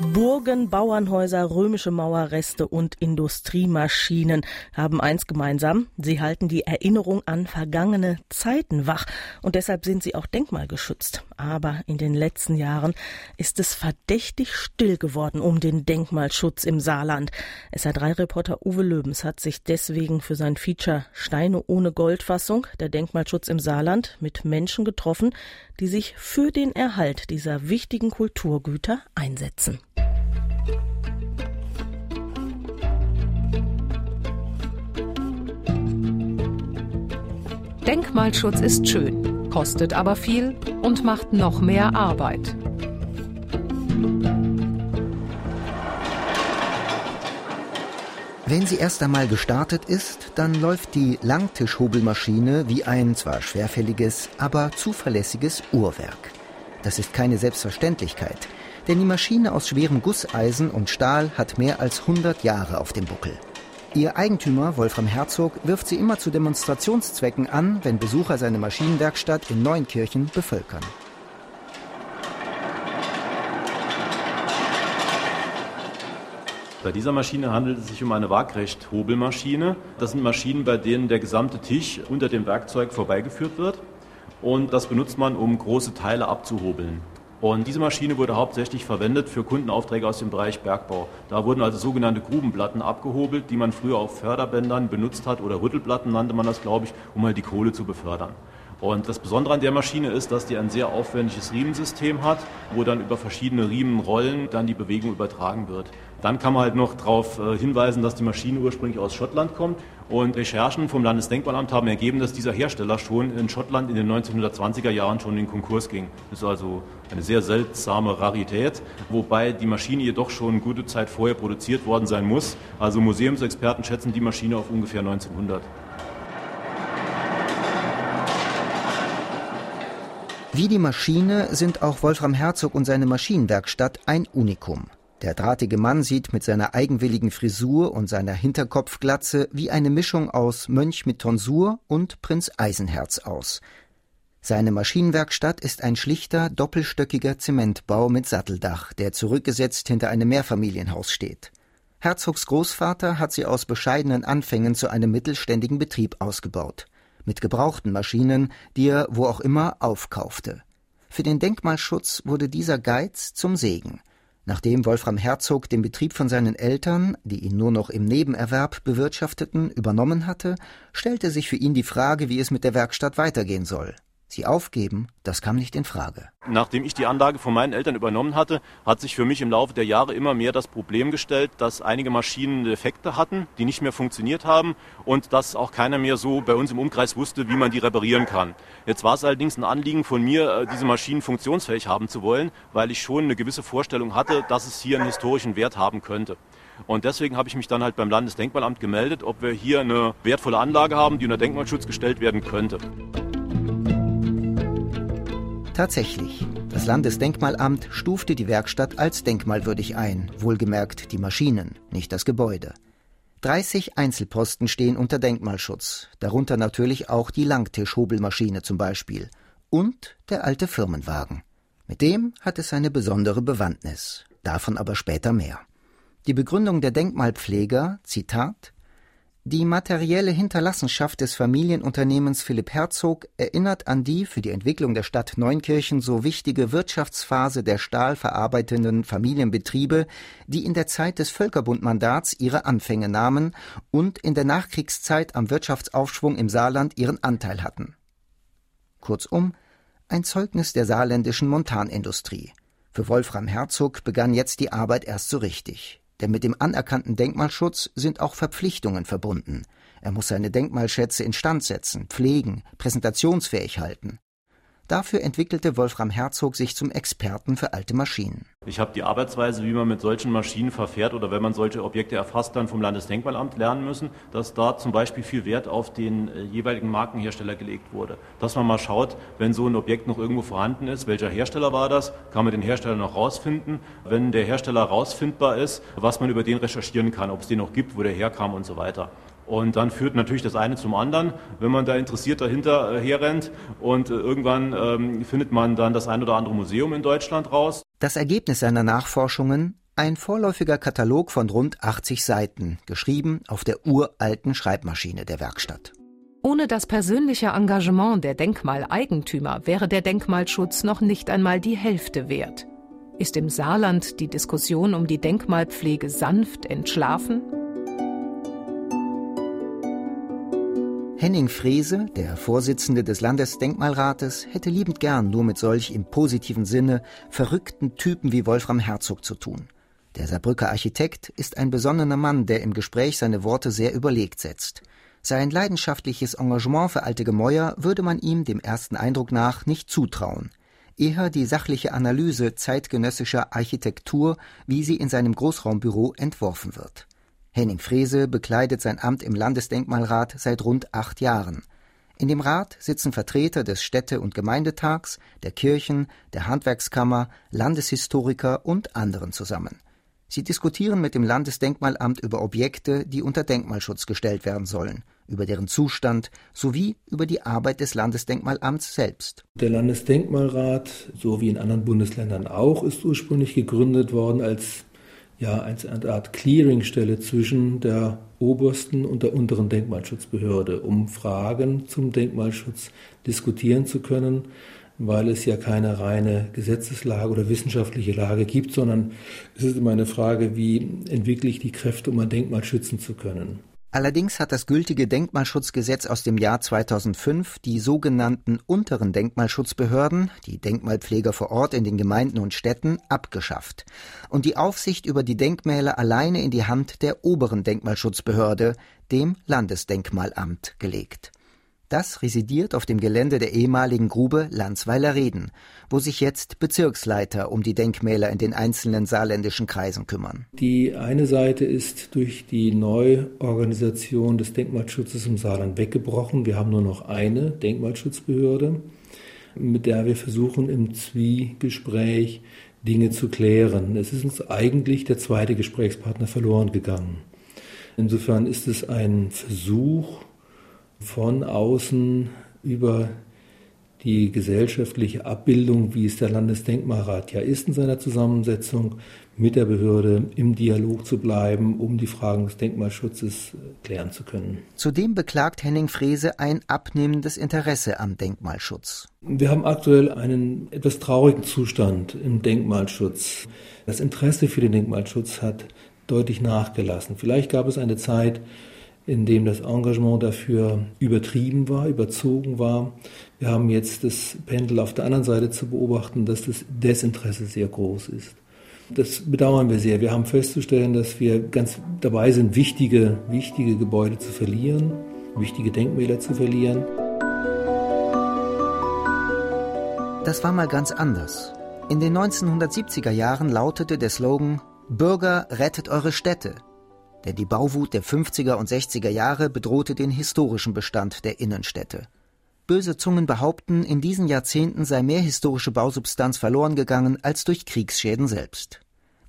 Burgen, Bauernhäuser, römische Mauerreste und Industriemaschinen haben eins gemeinsam. Sie halten die Erinnerung an vergangene Zeiten wach und deshalb sind sie auch denkmalgeschützt. Aber in den letzten Jahren ist es verdächtig still geworden um den Denkmalschutz im Saarland. SR3-Reporter Uwe Löbens hat sich deswegen für sein Feature Steine ohne Goldfassung, der Denkmalschutz im Saarland, mit Menschen getroffen, die sich für den Erhalt dieser wichtigen Kulturgüter einsetzen. Denkmalschutz ist schön, kostet aber viel und macht noch mehr Arbeit. Wenn sie erst einmal gestartet ist, dann läuft die Langtischhobelmaschine wie ein zwar schwerfälliges, aber zuverlässiges Uhrwerk. Das ist keine Selbstverständlichkeit, denn die Maschine aus schwerem Gusseisen und Stahl hat mehr als 100 Jahre auf dem Buckel. Ihr Eigentümer, Wolfram Herzog, wirft sie immer zu Demonstrationszwecken an, wenn Besucher seine Maschinenwerkstatt in Neunkirchen bevölkern. Bei dieser Maschine handelt es sich um eine Waagrecht-Hobelmaschine. Das sind Maschinen, bei denen der gesamte Tisch unter dem Werkzeug vorbeigeführt wird. Und das benutzt man, um große Teile abzuhobeln. Und diese Maschine wurde hauptsächlich verwendet für Kundenaufträge aus dem Bereich Bergbau. Da wurden also sogenannte Grubenplatten abgehobelt, die man früher auf Förderbändern benutzt hat oder Rüttelplatten nannte man das, glaube ich, um halt die Kohle zu befördern. Und das Besondere an der Maschine ist, dass die ein sehr aufwendiges Riemensystem hat, wo dann über verschiedene Riemenrollen dann die Bewegung übertragen wird. Dann kann man halt noch darauf äh, hinweisen, dass die Maschine ursprünglich aus Schottland kommt. Und Recherchen vom Landesdenkmalamt haben ergeben, dass dieser Hersteller schon in Schottland in den 1920er Jahren schon in den Konkurs ging. Das ist also eine sehr seltsame Rarität, wobei die Maschine jedoch schon gute Zeit vorher produziert worden sein muss. Also Museumsexperten schätzen die Maschine auf ungefähr 1900. Wie die Maschine sind auch Wolfram Herzog und seine Maschinenwerkstatt ein Unikum. Der drahtige Mann sieht mit seiner eigenwilligen Frisur und seiner Hinterkopfglatze wie eine Mischung aus Mönch mit Tonsur und Prinz Eisenherz aus. Seine Maschinenwerkstatt ist ein schlichter, doppelstöckiger Zementbau mit Satteldach, der zurückgesetzt hinter einem Mehrfamilienhaus steht. Herzogs Großvater hat sie aus bescheidenen Anfängen zu einem mittelständigen Betrieb ausgebaut. Mit gebrauchten Maschinen, die er wo auch immer aufkaufte. Für den Denkmalschutz wurde dieser Geiz zum Segen. Nachdem Wolfram Herzog den Betrieb von seinen Eltern, die ihn nur noch im Nebenerwerb bewirtschafteten, übernommen hatte, stellte sich für ihn die Frage, wie es mit der Werkstatt weitergehen soll. Sie aufgeben, das kam nicht in Frage. Nachdem ich die Anlage von meinen Eltern übernommen hatte, hat sich für mich im Laufe der Jahre immer mehr das Problem gestellt, dass einige Maschinen Defekte hatten, die nicht mehr funktioniert haben und dass auch keiner mehr so bei uns im Umkreis wusste, wie man die reparieren kann. Jetzt war es allerdings ein Anliegen von mir, äh, diese Maschinen funktionsfähig haben zu wollen, weil ich schon eine gewisse Vorstellung hatte, dass es hier einen historischen Wert haben könnte. Und deswegen habe ich mich dann halt beim Landesdenkmalamt gemeldet, ob wir hier eine wertvolle Anlage haben, die unter Denkmalschutz gestellt werden könnte. Tatsächlich. Das Landesdenkmalamt stufte die Werkstatt als denkmalwürdig ein, wohlgemerkt die Maschinen, nicht das Gebäude. 30 Einzelposten stehen unter Denkmalschutz, darunter natürlich auch die Langtischhobelmaschine zum Beispiel und der alte Firmenwagen. Mit dem hat es eine besondere Bewandtnis, davon aber später mehr. Die Begründung der Denkmalpfleger, Zitat, die materielle Hinterlassenschaft des Familienunternehmens Philipp Herzog erinnert an die für die Entwicklung der Stadt Neunkirchen so wichtige Wirtschaftsphase der stahlverarbeitenden Familienbetriebe, die in der Zeit des Völkerbundmandats ihre Anfänge nahmen und in der Nachkriegszeit am Wirtschaftsaufschwung im Saarland ihren Anteil hatten. Kurzum, ein Zeugnis der saarländischen Montanindustrie. Für Wolfram Herzog begann jetzt die Arbeit erst so richtig. Denn mit dem anerkannten Denkmalschutz sind auch Verpflichtungen verbunden. Er muss seine Denkmalschätze instand setzen, pflegen, präsentationsfähig halten. Dafür entwickelte Wolfram Herzog sich zum Experten für alte Maschinen. Ich habe die Arbeitsweise, wie man mit solchen Maschinen verfährt oder wenn man solche Objekte erfasst, dann vom Landesdenkmalamt lernen müssen, dass da zum Beispiel viel Wert auf den äh, jeweiligen Markenhersteller gelegt wurde. Dass man mal schaut, wenn so ein Objekt noch irgendwo vorhanden ist, welcher Hersteller war das, kann man den Hersteller noch rausfinden. Wenn der Hersteller rausfindbar ist, was man über den recherchieren kann, ob es den noch gibt, wo der herkam und so weiter. Und dann führt natürlich das eine zum anderen, wenn man da interessiert dahinter äh, herrennt. Und äh, irgendwann ähm, findet man dann das ein oder andere Museum in Deutschland raus. Das Ergebnis seiner Nachforschungen ein vorläufiger Katalog von rund 80 Seiten, geschrieben auf der uralten Schreibmaschine der Werkstatt. Ohne das persönliche Engagement der Denkmaleigentümer wäre der Denkmalschutz noch nicht einmal die Hälfte wert. Ist im Saarland die Diskussion um die Denkmalpflege sanft entschlafen? Henning Frese, der Vorsitzende des Landesdenkmalrates, hätte liebend gern nur mit solch im positiven Sinne verrückten Typen wie Wolfram Herzog zu tun. Der Saarbrücker Architekt ist ein besonnener Mann, der im Gespräch seine Worte sehr überlegt setzt. Sein leidenschaftliches Engagement für alte Gemäuer würde man ihm dem ersten Eindruck nach nicht zutrauen. Eher die sachliche Analyse zeitgenössischer Architektur, wie sie in seinem Großraumbüro entworfen wird. Henning Frese bekleidet sein Amt im Landesdenkmalrat seit rund acht Jahren. In dem Rat sitzen Vertreter des Städte- und Gemeindetags, der Kirchen, der Handwerkskammer, Landeshistoriker und anderen zusammen. Sie diskutieren mit dem Landesdenkmalamt über Objekte, die unter Denkmalschutz gestellt werden sollen, über deren Zustand sowie über die Arbeit des Landesdenkmalamts selbst. Der Landesdenkmalrat, so wie in anderen Bundesländern auch, ist ursprünglich gegründet worden als ja, eine Art Clearingstelle zwischen der obersten und der unteren Denkmalschutzbehörde, um Fragen zum Denkmalschutz diskutieren zu können weil es ja keine reine Gesetzeslage oder wissenschaftliche Lage gibt, sondern es ist immer eine Frage, wie entwickle ich die Kräfte, um ein Denkmal schützen zu können. Allerdings hat das gültige Denkmalschutzgesetz aus dem Jahr 2005 die sogenannten unteren Denkmalschutzbehörden, die Denkmalpfleger vor Ort in den Gemeinden und Städten, abgeschafft und die Aufsicht über die Denkmäler alleine in die Hand der oberen Denkmalschutzbehörde, dem Landesdenkmalamt, gelegt. Das residiert auf dem Gelände der ehemaligen Grube Landsweiler Reden, wo sich jetzt Bezirksleiter um die Denkmäler in den einzelnen saarländischen Kreisen kümmern. Die eine Seite ist durch die Neuorganisation des Denkmalschutzes im Saarland weggebrochen. Wir haben nur noch eine Denkmalschutzbehörde, mit der wir versuchen im Zwiegespräch Dinge zu klären. Es ist uns eigentlich der zweite Gesprächspartner verloren gegangen. Insofern ist es ein Versuch, von außen über die gesellschaftliche Abbildung, wie es der Landesdenkmalrat ja ist in seiner Zusammensetzung, mit der Behörde im Dialog zu bleiben, um die Fragen des Denkmalschutzes klären zu können. Zudem beklagt Henning Frese ein abnehmendes Interesse am Denkmalschutz. Wir haben aktuell einen etwas traurigen Zustand im Denkmalschutz. Das Interesse für den Denkmalschutz hat deutlich nachgelassen. Vielleicht gab es eine Zeit, in dem das Engagement dafür übertrieben war, überzogen war. Wir haben jetzt das Pendel auf der anderen Seite zu beobachten, dass das Desinteresse sehr groß ist. Das bedauern wir sehr. Wir haben festzustellen, dass wir ganz dabei sind, wichtige, wichtige Gebäude zu verlieren, wichtige Denkmäler zu verlieren. Das war mal ganz anders. In den 1970er Jahren lautete der Slogan Bürger rettet eure Städte denn die Bauwut der 50er und 60er Jahre bedrohte den historischen Bestand der Innenstädte. Böse Zungen behaupten, in diesen Jahrzehnten sei mehr historische Bausubstanz verloren gegangen als durch Kriegsschäden selbst.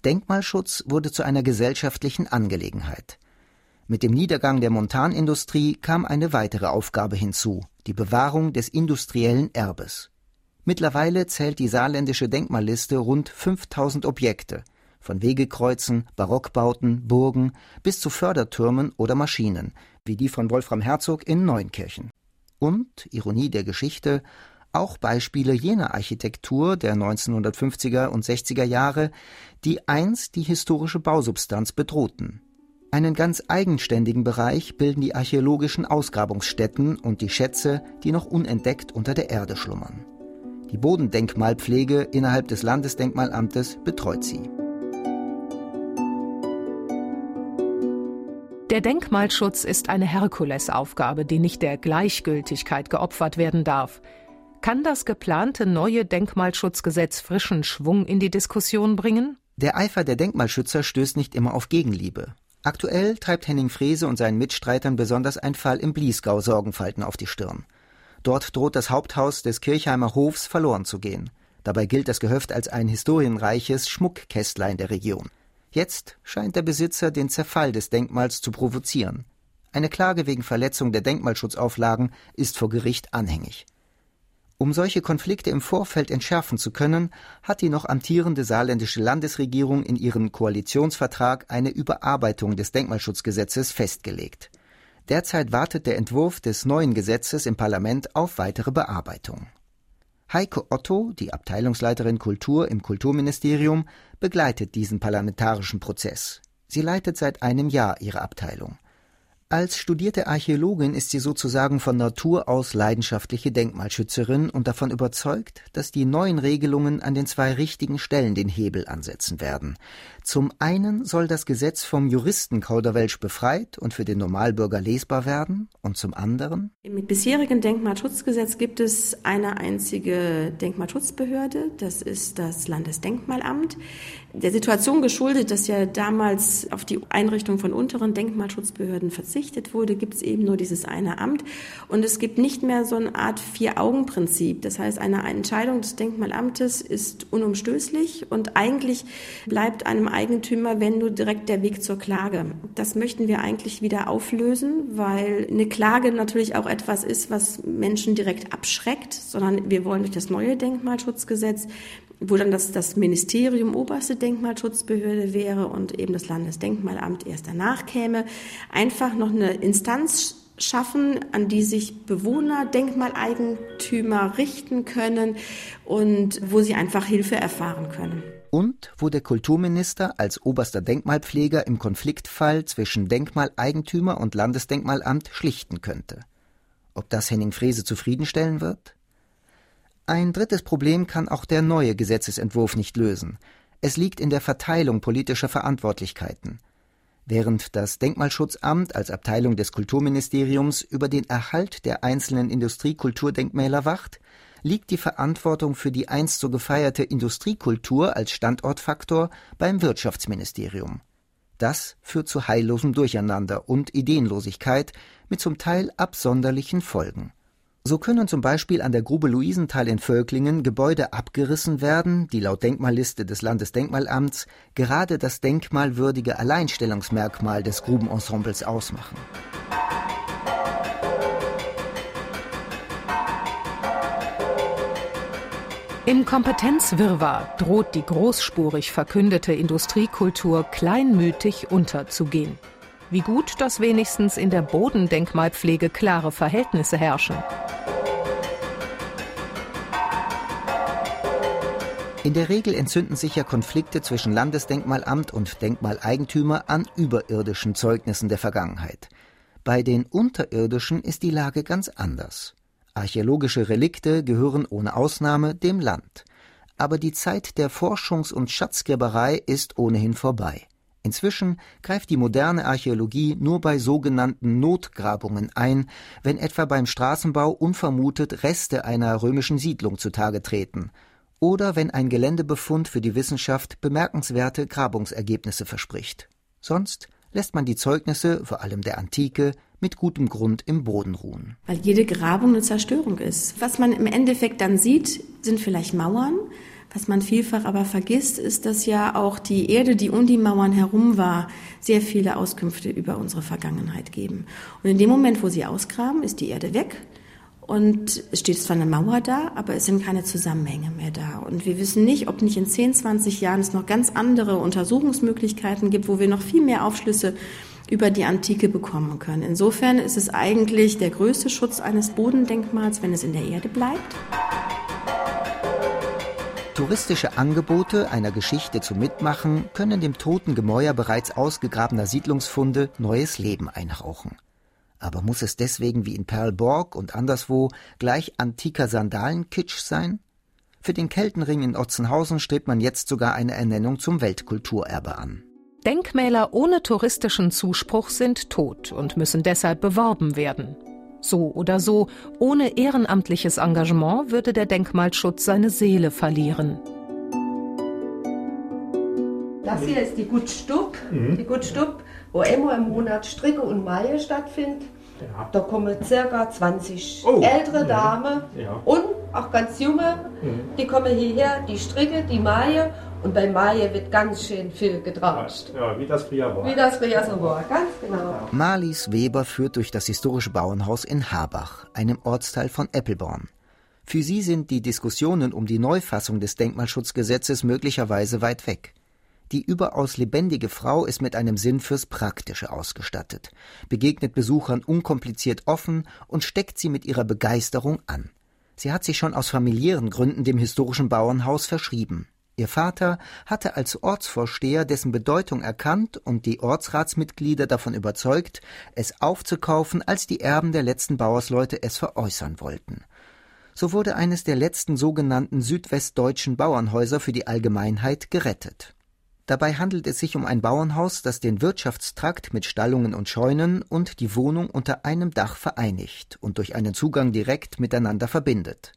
Denkmalschutz wurde zu einer gesellschaftlichen Angelegenheit. Mit dem Niedergang der Montanindustrie kam eine weitere Aufgabe hinzu, die Bewahrung des industriellen Erbes. Mittlerweile zählt die saarländische Denkmalliste rund 5000 Objekte, von Wegekreuzen, Barockbauten, Burgen bis zu Fördertürmen oder Maschinen, wie die von Wolfram Herzog in Neunkirchen. Und, Ironie der Geschichte, auch Beispiele jener Architektur der 1950er und 60er Jahre, die einst die historische Bausubstanz bedrohten. Einen ganz eigenständigen Bereich bilden die archäologischen Ausgrabungsstätten und die Schätze, die noch unentdeckt unter der Erde schlummern. Die Bodendenkmalpflege innerhalb des Landesdenkmalamtes betreut sie. Der Denkmalschutz ist eine Herkulesaufgabe, die nicht der Gleichgültigkeit geopfert werden darf. Kann das geplante neue Denkmalschutzgesetz frischen Schwung in die Diskussion bringen? Der Eifer der Denkmalschützer stößt nicht immer auf Gegenliebe. Aktuell treibt Henning Frese und seinen Mitstreitern besonders ein Fall im Bliesgau Sorgenfalten auf die Stirn. Dort droht das Haupthaus des Kirchheimer Hofs verloren zu gehen. Dabei gilt das Gehöft als ein historienreiches Schmuckkästlein der Region. Jetzt scheint der Besitzer den Zerfall des Denkmals zu provozieren. Eine Klage wegen Verletzung der Denkmalschutzauflagen ist vor Gericht anhängig. Um solche Konflikte im Vorfeld entschärfen zu können, hat die noch amtierende saarländische Landesregierung in ihren Koalitionsvertrag eine Überarbeitung des Denkmalschutzgesetzes festgelegt. Derzeit wartet der Entwurf des neuen Gesetzes im Parlament auf weitere Bearbeitung. Heike Otto, die Abteilungsleiterin Kultur im Kulturministerium, begleitet diesen parlamentarischen Prozess. Sie leitet seit einem Jahr ihre Abteilung. Als studierte Archäologin ist sie sozusagen von Natur aus leidenschaftliche Denkmalschützerin und davon überzeugt, dass die neuen Regelungen an den zwei richtigen Stellen den Hebel ansetzen werden. Zum einen soll das Gesetz vom Juristen Kauderwelsch befreit und für den Normalbürger lesbar werden und zum anderen Im bisherigen Denkmalschutzgesetz gibt es eine einzige Denkmalschutzbehörde, das ist das Landesdenkmalamt. Der Situation geschuldet, dass ja damals auf die Einrichtung von unteren Denkmalschutzbehörden verzichtet wurde, gibt es eben nur dieses eine Amt und es gibt nicht mehr so eine Art Vier-Augen-Prinzip. Das heißt, eine Entscheidung des Denkmalamtes ist unumstößlich und eigentlich bleibt einem Eigentümer, wenn nur direkt der Weg zur Klage. Das möchten wir eigentlich wieder auflösen, weil eine Klage natürlich auch etwas ist, was Menschen direkt abschreckt, sondern wir wollen durch das neue Denkmalschutzgesetz, wo dann das, das Ministerium oberste Denkmalschutzbehörde wäre und eben das Landesdenkmalamt erst danach käme, einfach noch eine Instanz schaffen, an die sich Bewohner, Denkmaleigentümer richten können und wo sie einfach Hilfe erfahren können und wo der Kulturminister als oberster Denkmalpfleger im Konfliktfall zwischen Denkmaleigentümer und Landesdenkmalamt schlichten könnte. Ob das Henning Frese zufriedenstellen wird? Ein drittes Problem kann auch der neue Gesetzesentwurf nicht lösen. Es liegt in der Verteilung politischer Verantwortlichkeiten. Während das Denkmalschutzamt als Abteilung des Kulturministeriums über den Erhalt der einzelnen Industriekulturdenkmäler wacht, liegt die Verantwortung für die einst so gefeierte Industriekultur als Standortfaktor beim Wirtschaftsministerium. Das führt zu heillosem Durcheinander und Ideenlosigkeit mit zum Teil absonderlichen Folgen. So können zum Beispiel an der Grube Luisenthal in Völklingen Gebäude abgerissen werden, die laut Denkmalliste des Landesdenkmalamts gerade das denkmalwürdige Alleinstellungsmerkmal des Grubenensembles ausmachen. Im Kompetenzwirrwarr droht die großspurig verkündete Industriekultur kleinmütig unterzugehen. Wie gut, dass wenigstens in der Bodendenkmalpflege klare Verhältnisse herrschen. In der Regel entzünden sich ja Konflikte zwischen Landesdenkmalamt und Denkmaleigentümer an überirdischen Zeugnissen der Vergangenheit. Bei den unterirdischen ist die Lage ganz anders. Archäologische Relikte gehören ohne Ausnahme dem Land. Aber die Zeit der Forschungs- und Schatzgräberei ist ohnehin vorbei. Inzwischen greift die moderne Archäologie nur bei sogenannten Notgrabungen ein, wenn etwa beim Straßenbau unvermutet Reste einer römischen Siedlung zutage treten oder wenn ein Geländebefund für die Wissenschaft bemerkenswerte Grabungsergebnisse verspricht. Sonst lässt man die Zeugnisse, vor allem der Antike, mit gutem Grund im Boden ruhen. Weil jede Grabung eine Zerstörung ist. Was man im Endeffekt dann sieht, sind vielleicht Mauern. Was man vielfach aber vergisst, ist, dass ja auch die Erde, die um die Mauern herum war, sehr viele Auskünfte über unsere Vergangenheit geben. Und in dem Moment, wo sie ausgraben, ist die Erde weg. Und es steht zwar eine Mauer da, aber es sind keine Zusammenhänge mehr da. Und wir wissen nicht, ob nicht in 10, 20 Jahren es noch ganz andere Untersuchungsmöglichkeiten gibt, wo wir noch viel mehr Aufschlüsse über die Antike bekommen können. Insofern ist es eigentlich der größte Schutz eines Bodendenkmals, wenn es in der Erde bleibt. Touristische Angebote einer Geschichte zum Mitmachen können dem toten Gemäuer bereits ausgegrabener Siedlungsfunde neues Leben einhauchen. Aber muss es deswegen wie in Perlborg und anderswo gleich antiker Sandalenkitsch sein? Für den Keltenring in Otzenhausen strebt man jetzt sogar eine Ernennung zum Weltkulturerbe an. Denkmäler ohne touristischen Zuspruch sind tot und müssen deshalb beworben werden. So oder so, ohne ehrenamtliches Engagement würde der Denkmalschutz seine Seele verlieren. Das hier ist die Gutstub, mhm. die Gutstub, wo immer im Monat Stricke und Maille stattfindet. Ja. Da kommen circa 20 oh. ältere Damen ja. und auch ganz junge, mhm. die kommen hierher, die Stricke, die Maille Und bei Maje wird ganz schön viel getratscht. Ja, wie das früher war. Wie das früher so war, ganz genau. Marlies Weber führt durch das historische Bauernhaus in Habach, einem Ortsteil von Eppelborn. Für sie sind die Diskussionen um die Neufassung des Denkmalschutzgesetzes möglicherweise weit weg. Die überaus lebendige Frau ist mit einem Sinn fürs Praktische ausgestattet, begegnet Besuchern unkompliziert offen und steckt sie mit ihrer Begeisterung an. Sie hat sich schon aus familiären Gründen dem historischen Bauernhaus verschrieben. Ihr Vater hatte als Ortsvorsteher dessen Bedeutung erkannt und die Ortsratsmitglieder davon überzeugt, es aufzukaufen, als die Erben der letzten Bauersleute es veräußern wollten. So wurde eines der letzten sogenannten südwestdeutschen Bauernhäuser für die Allgemeinheit gerettet. Dabei handelt es sich um ein Bauernhaus, das den Wirtschaftstrakt mit Stallungen und Scheunen und die Wohnung unter einem Dach vereinigt und durch einen Zugang direkt miteinander verbindet.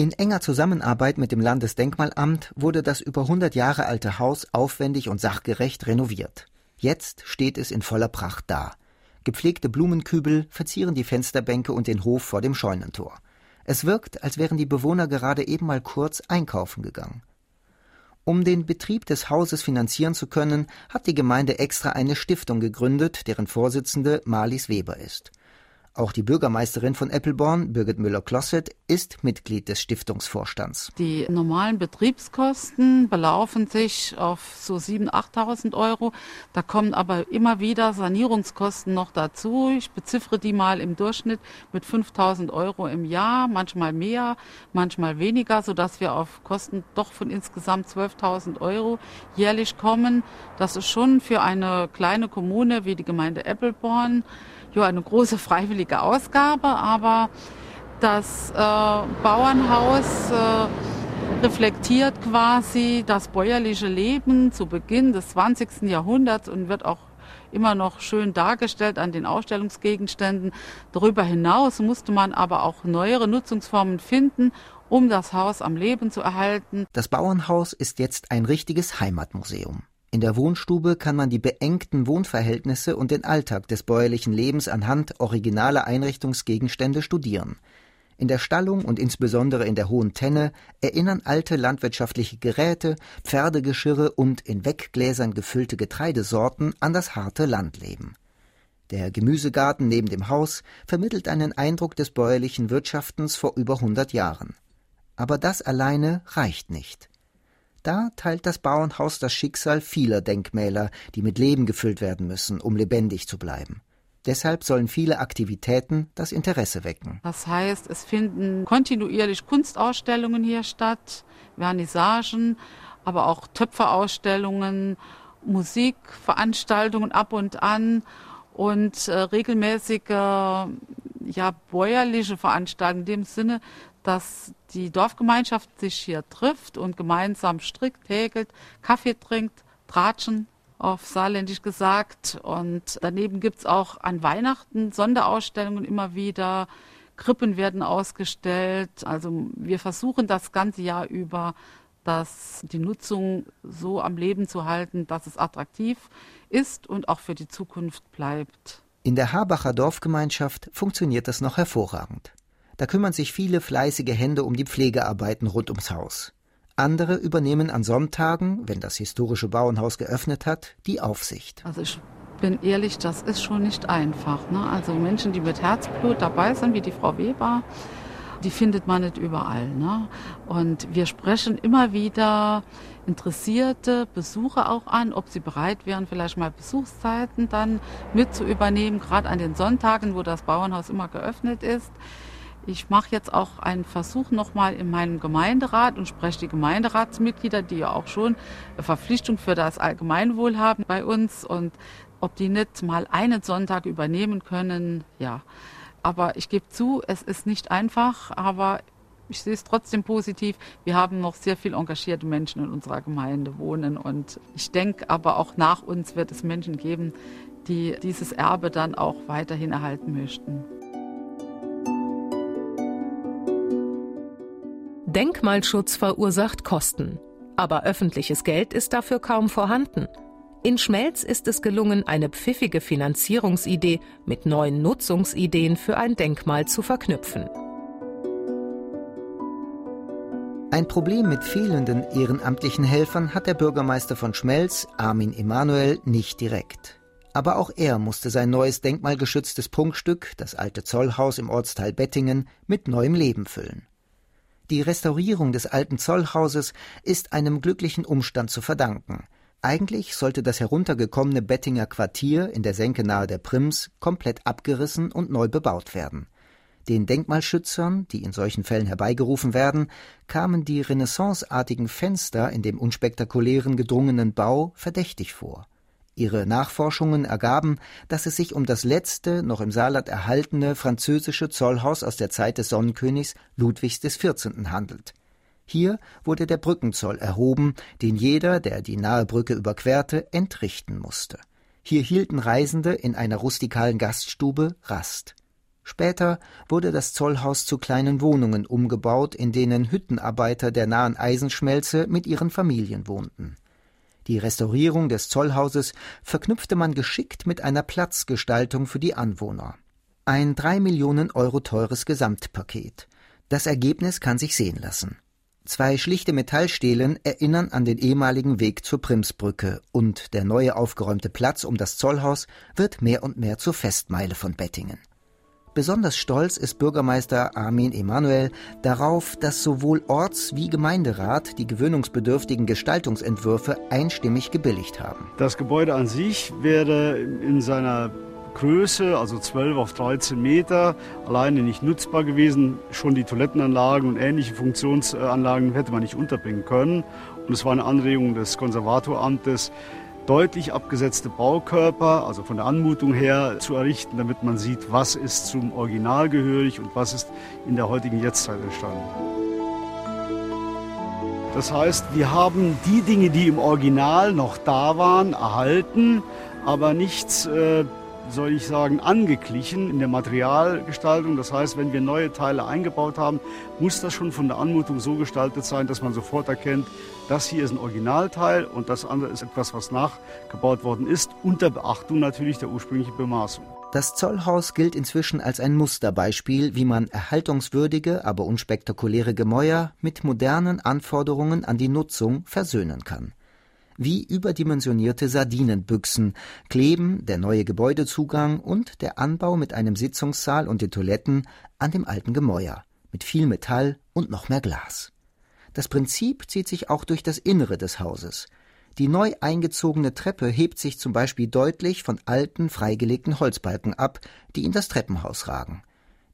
In enger Zusammenarbeit mit dem Landesdenkmalamt wurde das über 100 Jahre alte Haus aufwendig und sachgerecht renoviert. Jetzt steht es in voller Pracht da. Gepflegte Blumenkübel verzieren die Fensterbänke und den Hof vor dem Scheunentor. Es wirkt, als wären die Bewohner gerade eben mal kurz einkaufen gegangen. Um den Betrieb des Hauses finanzieren zu können, hat die Gemeinde extra eine Stiftung gegründet, deren Vorsitzende Marlies Weber ist. Auch die Bürgermeisterin von Eppelborn, Birgit Müller-Klosset, ist Mitglied des Stiftungsvorstands. Die normalen Betriebskosten belaufen sich auf so 7.000, 8.000 Euro. Da kommen aber immer wieder Sanierungskosten noch dazu. Ich beziffere die mal im Durchschnitt mit 5.000 Euro im Jahr, manchmal mehr, manchmal weniger, sodass wir auf Kosten doch von insgesamt 12.000 Euro jährlich kommen. Das ist schon für eine kleine Kommune wie die Gemeinde Eppelborn ja, eine große freiwillige Ausgabe, aber das äh, Bauernhaus äh, reflektiert quasi das bäuerliche Leben zu Beginn des 20. Jahrhunderts und wird auch immer noch schön dargestellt an den Ausstellungsgegenständen. Darüber hinaus musste man aber auch neuere Nutzungsformen finden, um das Haus am Leben zu erhalten. Das Bauernhaus ist jetzt ein richtiges Heimatmuseum. In der Wohnstube kann man die beengten Wohnverhältnisse und den Alltag des bäuerlichen Lebens anhand originaler Einrichtungsgegenstände studieren. In der Stallung und insbesondere in der Hohen Tenne erinnern alte landwirtschaftliche Geräte, Pferdegeschirre und in Weggläsern gefüllte Getreidesorten an das harte Landleben. Der Gemüsegarten neben dem Haus vermittelt einen Eindruck des bäuerlichen Wirtschaftens vor über hundert Jahren. Aber das alleine reicht nicht. Da teilt das Bauernhaus das Schicksal vieler Denkmäler, die mit Leben gefüllt werden müssen, um lebendig zu bleiben. Deshalb sollen viele Aktivitäten das Interesse wecken. Das heißt, es finden kontinuierlich Kunstausstellungen hier statt, Vernissagen, aber auch Töpferausstellungen, Musikveranstaltungen ab und an und äh, regelmäßige ja, bäuerliche Veranstaltungen in dem Sinne, dass die Dorfgemeinschaft sich hier trifft und gemeinsam strickt, häkelt, Kaffee trinkt, tratschen, auf saarländisch gesagt. Und daneben gibt es auch an Weihnachten Sonderausstellungen immer wieder. Krippen werden ausgestellt. Also wir versuchen das ganze Jahr über, dass die Nutzung so am Leben zu halten, dass es attraktiv ist und auch für die Zukunft bleibt. In der Habacher Dorfgemeinschaft funktioniert das noch hervorragend. Da kümmern sich viele fleißige Hände um die Pflegearbeiten rund ums Haus. Andere übernehmen an Sonntagen, wenn das historische Bauernhaus geöffnet hat, die Aufsicht. Also ich bin ehrlich, das ist schon nicht einfach. Ne? Also Menschen, die mit Herzblut dabei sind, wie die Frau Weber, die findet man nicht überall. Ne? Und wir sprechen immer wieder interessierte Besucher auch an, ob sie bereit wären, vielleicht mal Besuchszeiten dann mit zu übernehmen, gerade an den Sonntagen, wo das Bauernhaus immer geöffnet ist. Ich mache jetzt auch einen Versuch nochmal in meinem Gemeinderat und spreche die Gemeinderatsmitglieder, die ja auch schon eine Verpflichtung für das Allgemeinwohl haben bei uns und ob die nicht mal einen Sonntag übernehmen können, ja. Aber ich gebe zu, es ist nicht einfach, aber ich sehe es trotzdem positiv. Wir haben noch sehr viel engagierte Menschen in unserer Gemeinde wohnen und ich denke aber auch nach uns wird es Menschen geben, die dieses Erbe dann auch weiterhin erhalten möchten. Denkmalschutz verursacht Kosten. Aber öffentliches Geld ist dafür kaum vorhanden. In Schmelz ist es gelungen, eine pfiffige Finanzierungsidee mit neuen Nutzungsideen für ein Denkmal zu verknüpfen. Ein Problem mit fehlenden ehrenamtlichen Helfern hat der Bürgermeister von Schmelz, Armin Emanuel, nicht direkt. Aber auch er musste sein neues denkmalgeschütztes Prunkstück, das alte Zollhaus im Ortsteil Bettingen, mit neuem Leben füllen. Die Restaurierung des alten Zollhauses ist einem glücklichen Umstand zu verdanken. Eigentlich sollte das heruntergekommene Bettinger Quartier in der Senke nahe der Prims komplett abgerissen und neu bebaut werden. Den Denkmalschützern, die in solchen Fällen herbeigerufen werden, kamen die renaissanceartigen Fenster in dem unspektakulären gedrungenen Bau verdächtig vor. Ihre Nachforschungen ergaben, dass es sich um das letzte, noch im Saarland erhaltene französische Zollhaus aus der Zeit des Sonnenkönigs Ludwigs XIV. handelt. Hier wurde der Brückenzoll erhoben, den jeder, der die nahe Brücke überquerte, entrichten musste. Hier hielten Reisende in einer rustikalen Gaststube Rast. Später wurde das Zollhaus zu kleinen Wohnungen umgebaut, in denen Hüttenarbeiter der nahen Eisenschmelze mit ihren Familien wohnten. Die Restaurierung des Zollhauses verknüpfte man geschickt mit einer Platzgestaltung für die Anwohner. Ein drei Millionen Euro teures Gesamtpaket. Das Ergebnis kann sich sehen lassen. Zwei schlichte Metallstelen erinnern an den ehemaligen Weg zur Primsbrücke und der neue aufgeräumte Platz um das Zollhaus wird mehr und mehr zur Festmeile von Bettingen. Besonders stolz ist Bürgermeister Armin Emanuel darauf, dass sowohl Orts- wie Gemeinderat die gewöhnungsbedürftigen Gestaltungsentwürfe einstimmig gebilligt haben. Das Gebäude an sich wäre in seiner Größe, also 12 auf 13 Meter, alleine nicht nutzbar gewesen. Schon die Toilettenanlagen und ähnliche Funktionsanlagen hätte man nicht unterbringen können. Und es war eine Anregung des Konservatoramtes, deutlich abgesetzte Baukörper, also von der Anmutung her, zu errichten, damit man sieht, was ist zum Original gehörig und was ist in der heutigen Jetztzeit entstanden. Das heißt, wir haben die Dinge, die im Original noch da waren, erhalten, aber nichts äh, soll ich sagen, angeglichen in der Materialgestaltung. Das heißt, wenn wir neue Teile eingebaut haben, muss das schon von der Anmutung so gestaltet sein, dass man sofort erkennt, das hier ist ein Originalteil und das andere ist etwas, was nachgebaut worden ist, unter Beachtung natürlich der ursprünglichen Bemaßung. Das Zollhaus gilt inzwischen als ein Musterbeispiel, wie man erhaltungswürdige, aber unspektakuläre Gemäuer mit modernen Anforderungen an die Nutzung versöhnen kann wie überdimensionierte Sardinenbüchsen, kleben der neue Gebäudezugang und der Anbau mit einem Sitzungssaal und den Toiletten an dem alten Gemäuer, mit viel Metall und noch mehr Glas. Das Prinzip zieht sich auch durch das Innere des Hauses. Die neu eingezogene Treppe hebt sich zum Beispiel deutlich von alten, freigelegten Holzbalken ab, die in das Treppenhaus ragen.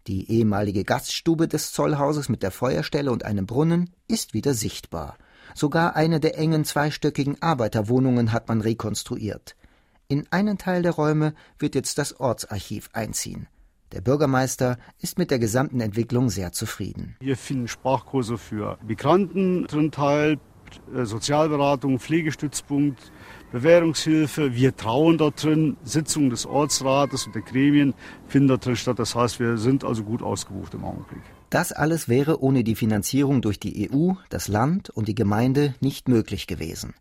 Die ehemalige Gaststube des Zollhauses mit der Feuerstelle und einem Brunnen ist wieder sichtbar. Sogar eine der engen zweistöckigen Arbeiterwohnungen hat man rekonstruiert. In einen Teil der Räume wird jetzt das Ortsarchiv einziehen. Der Bürgermeister ist mit der gesamten Entwicklung sehr zufrieden. Wir finden Sprachkurse für Migranten drin teil, äh, Sozialberatung, Pflegestützpunkt, Bewährungshilfe. Wir trauen dort drin. Sitzungen des Ortsrates und der Gremien finden dort drin statt. Das heißt, wir sind also gut ausgebucht im Augenblick. Das alles wäre ohne die Finanzierung durch die EU, das Land und die Gemeinde nicht möglich gewesen.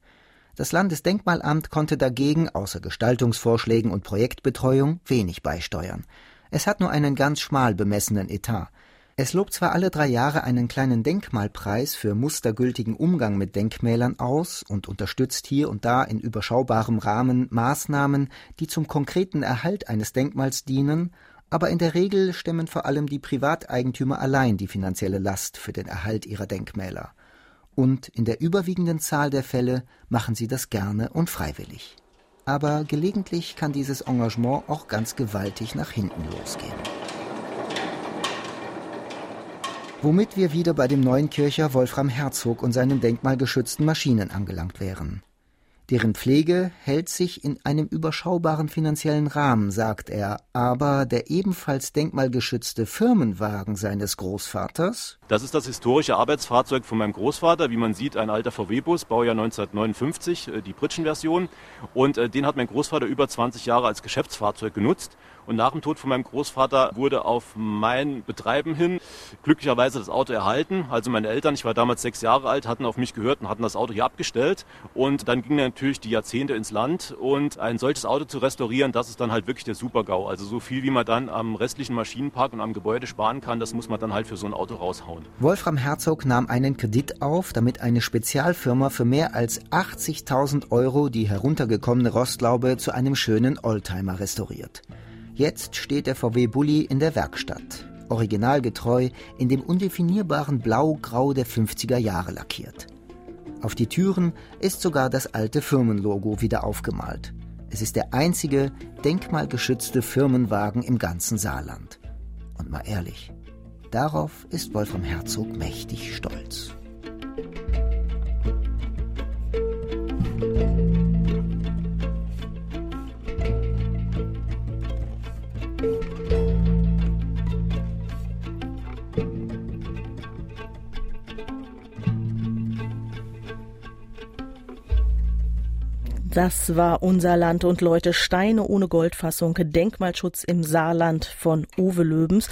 Das Landesdenkmalamt konnte dagegen außer Gestaltungsvorschlägen und Projektbetreuung wenig beisteuern. Es hat nur einen ganz schmal bemessenen Etat. Es lobt zwar alle drei Jahre einen kleinen Denkmalpreis für mustergültigen Umgang mit Denkmälern aus und unterstützt hier und da in überschaubarem Rahmen Maßnahmen, die zum konkreten Erhalt eines Denkmals dienen aber in der Regel stemmen vor allem die Privateigentümer allein die finanzielle Last für den Erhalt ihrer Denkmäler. Und in der überwiegenden Zahl der Fälle machen sie das gerne und freiwillig. Aber gelegentlich kann dieses Engagement auch ganz gewaltig nach hinten losgehen. Womit wir wieder bei dem neuen Kircher Wolfram Herzog und seinen denkmalgeschützten Maschinen angelangt wären. Deren Pflege hält sich in einem überschaubaren finanziellen Rahmen, sagt er, aber der ebenfalls denkmalgeschützte Firmenwagen seines Großvaters. Das ist das historische Arbeitsfahrzeug von meinem Großvater. Wie man sieht, ein alter VW-Bus, Baujahr 1959, äh, die Pritschen-Version. Und äh, den hat mein Großvater über 20 Jahre als Geschäftsfahrzeug genutzt. Und nach dem Tod von meinem Großvater wurde auf mein Betreiben hin glücklicherweise das Auto erhalten. Also meine Eltern, ich war damals sechs Jahre alt, hatten auf mich gehört und hatten das Auto hier abgestellt. Und dann gingen natürlich die Jahrzehnte ins Land. Und ein solches Auto zu restaurieren, das ist dann halt wirklich der Super-GAU. Also so viel, wie man dann am restlichen Maschinenpark und am Gebäude sparen kann, das muss man dann halt für so ein Auto raushauen. Wolfram Herzog nahm einen Kredit auf, damit eine Spezialfirma für mehr als 80.000 Euro die heruntergekommene Rostlaube zu einem schönen Oldtimer restauriert. Jetzt steht der VW Bulli in der Werkstatt, originalgetreu in dem undefinierbaren Blau-Grau der 50er Jahre lackiert. Auf die Türen ist sogar das alte Firmenlogo wieder aufgemalt. Es ist der einzige denkmalgeschützte Firmenwagen im ganzen Saarland. Und mal ehrlich, darauf ist Wolfram Herzog mächtig stolz. Das war unser Land und Leute Steine ohne Goldfassung Denkmalschutz im Saarland von Uwe Löbens.